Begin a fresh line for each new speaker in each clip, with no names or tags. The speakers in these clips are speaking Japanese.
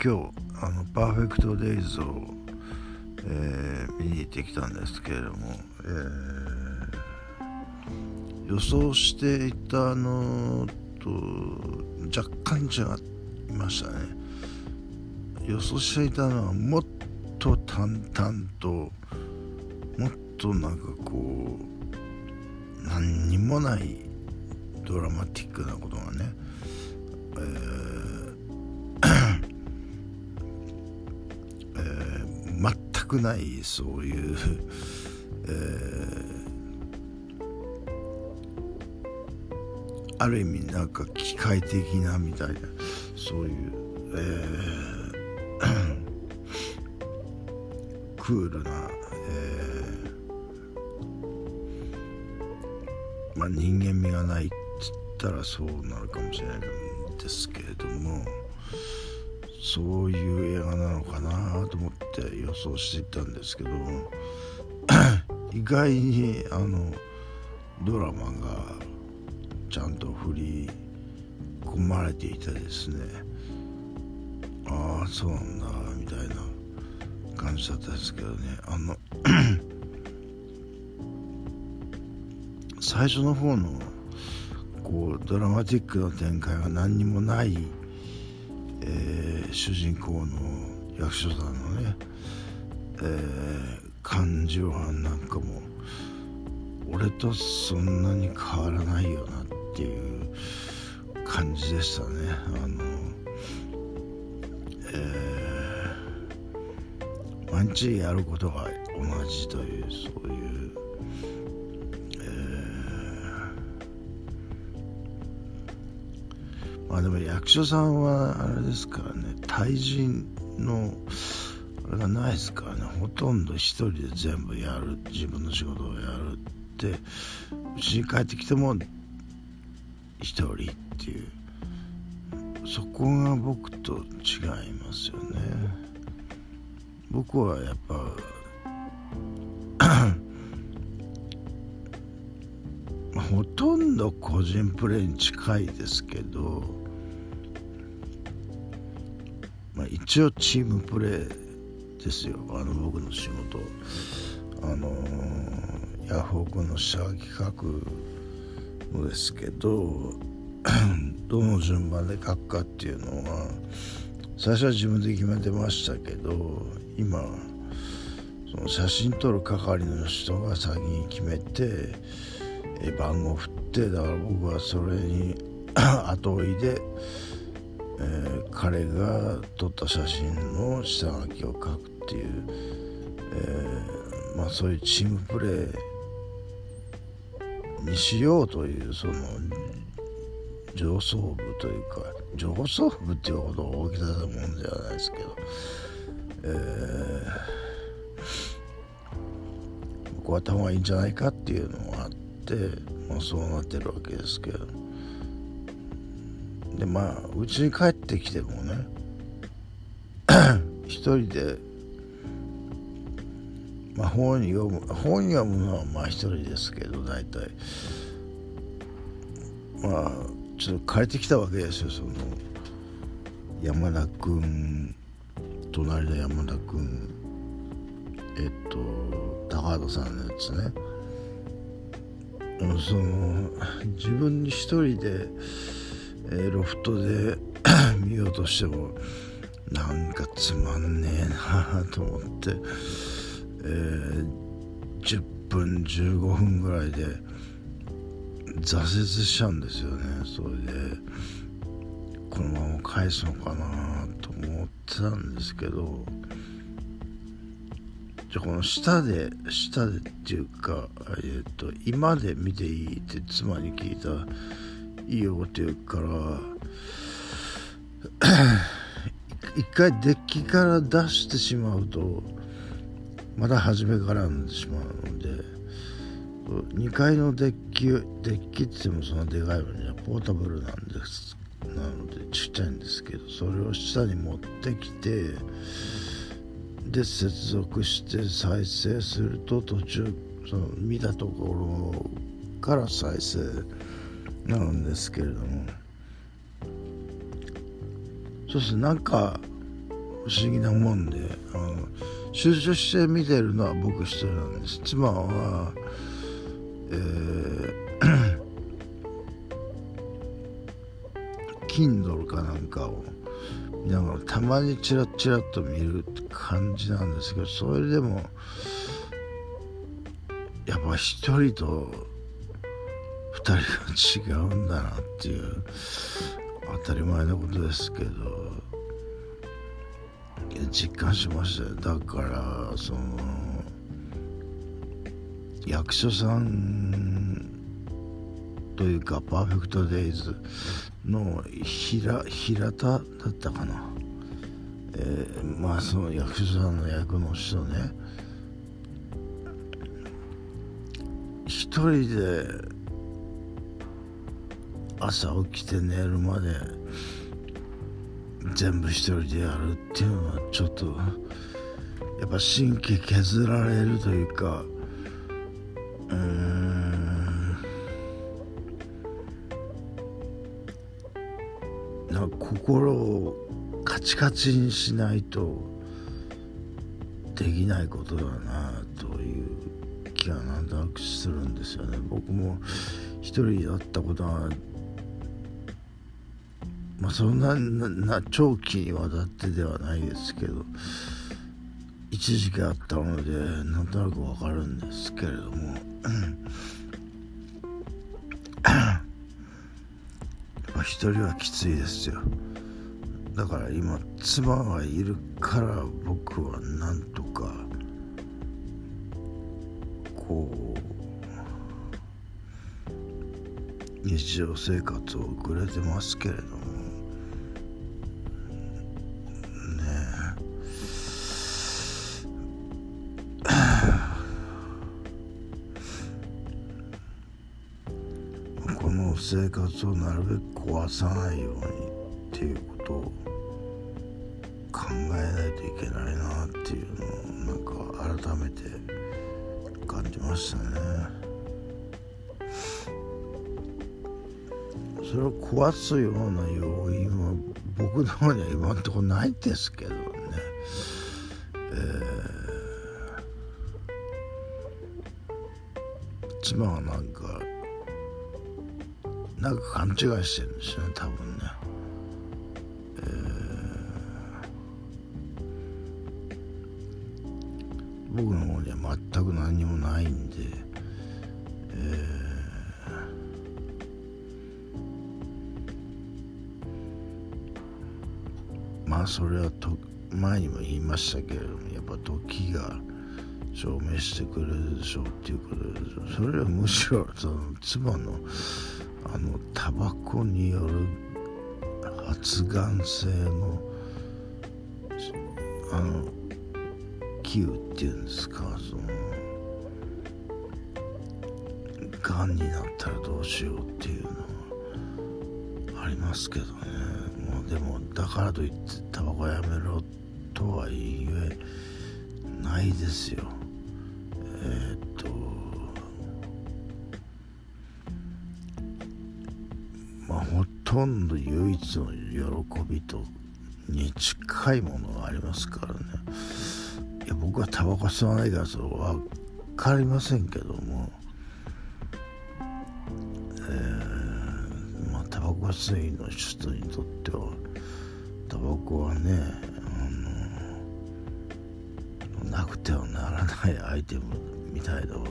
今日あのパーフェクトデイズを、えー、見に行ってきたんですけれども、えー、予想していたのと若干違いましたね。予想していたのはもっと淡々ともっとなんかこう何にもないドラマティックなことがね、えーー、全くないそういう、えー、ある意味なんか機械的なみたいなそういう、えー、クールな、えーまあ、人間味がないって言ったらそうなるかもしれないですけれどもそういう映画なのかなと思って予想していたんですけど 意外にあのドラマがちゃんと振り込まれていてですねああそうなんだみたいな感じだったんですけどね。あの 最初の方のこうドラマティックな展開が何にもない、えー、主人公の役所さんのね、えー、感情犯なんかも俺とそんなに変わらないよなっていう感じでしたね。あのえー、毎日やることが同じというそういうまあでも役所さんはあれですからね対人のあれがないですからね。ほとんど一人で全部やる自分の仕事をやるってうちに帰ってきても一人っていうそこが僕と違いますよね。僕はやっぱほとんど個人プレーに近いですけど、一応チームプレーですよ。あの僕の仕事。あのヤフオクの社企画のですけど どの順番で書くかっていうのは最初は自分で決めてましたけど今その写真撮る係の人が先に決めてえ番号振ってだから僕はそれに 後追いで、えー、彼が撮った写真の下書きを書くっていう、えー、まあそういうチームプレーにしようというその上層部というか上層部っていうほど大きなもんではないですけど、えー、僕は頭がいいんじゃないかっていうのがあっ。て、まあ、そうなってるわけですけどでまあうちに帰ってきてもね 一人でまあ本読む本読むのはまあ一人ですけど大体。まあちょっと帰ってきたわけですよその山田君隣の山田君えっと高畑さんのやつね。その自分一人で、えー、ロフトで 見ようとしてもなんかつまんねえなと思って、えー、10分15分ぐらいで挫折しちゃうんですよね。それでこのまま返すのかなと思ってたんですけどじゃこの下で下でっていうか、えーと、今で見ていいって妻に聞いたいいよって言うから 一回デッキから出してしまうとまた初めからになってしまうので2階のデッキデッキって言ってもそんなでかいのにはポータブルなんですなのでちっちゃいんですけどそれを下に持ってきてで接続して再生すると途中その見たところから再生なんですけれども。そうするとなんか不思議なもんであの集中して見てるのは僕一人なんです。妻はえー Kindle かなんかを見ながらたまにチラッチラッと見るって感じなんですけどそれでもやっぱ一人と二人が違うんだなっていう当たり前のことですけど。実感しましたよ。だからその役所さんというかパーフェクトデイズの平平田だったかな、えー、まあその役所さんの役の人ね。一人で朝起きて寝るまで全部一人でやるっていうのはちょっとやっぱ神経削られるというかうん。なんか心をカチカチにしないとできないことだなという気がなんとなくするんですよね。僕も一人だったことはまあそんなな長期にわたってではないですけど一時期あったのでなんとなくわかるんですけれども。やっぱ一人はきついですよ。だから今妻がいるから僕はなんとかこう日常生活を送れてますけれど生活をなるべく壊さないようにっていうことを考えないといけないなっていうのをなんか改めて感じましたね。それを壊すような要因は僕の方には今のところないですけどね。えー、妻はなんかなんか勘違いしてるんですよね多分ね、えー、僕の方には全く何もないんで、えー、まあそれはと前にも言いましたけれどもやっぱ時が証明してくれるでしょうっていうことでそれはむしろその妻のあのタバコによる発がん性のあの器具っていうんですかそのがんになったらどうしようっていうのはありますけどね。もうでもだからといってタバコやめろとは言えないですよ。えー、っとほとんど唯一の喜びとに近いものがありますからね。いや僕はタバコ吸わないからそれ分かりませんけども。えー、まあタバコ吸いの人にとってはタバコはねあのなくてはならないアイテムみたいだから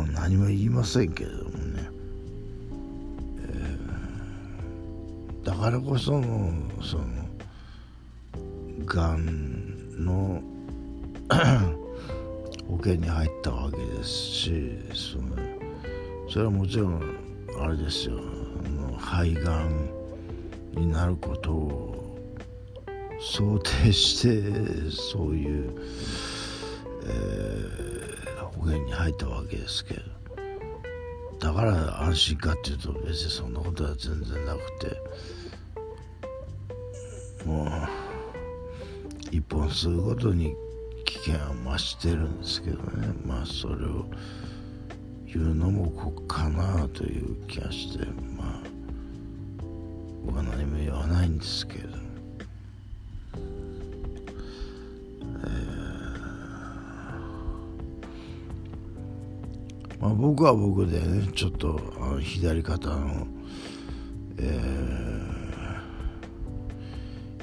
僕は何も言いませんけれどもね、えー、だからこそのそのがんの 保険に入ったわけですしそのそれはもちろんあれですよ。あの肺がんになることを想定してそういう、えーに入ったわけですけど。だから安心かっていうと別にそんなことは全然なくて。もう一本吸うごとに危険は増してるんですけどね。まあそれを言うのもこっかなという気がして。まあ僕は何も言わないんですけれどあ、僕は僕でねちょっとあの左肩の、え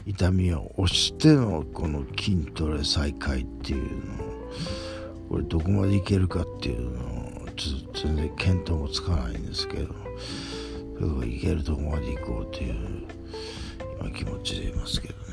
ー、痛みを押してのこの筋トレ再開っていうのこれどこまでいけるかっていうのをちょっと全然見当もつかないんですけどいけるとこまで行こうという今気持ちでいますけど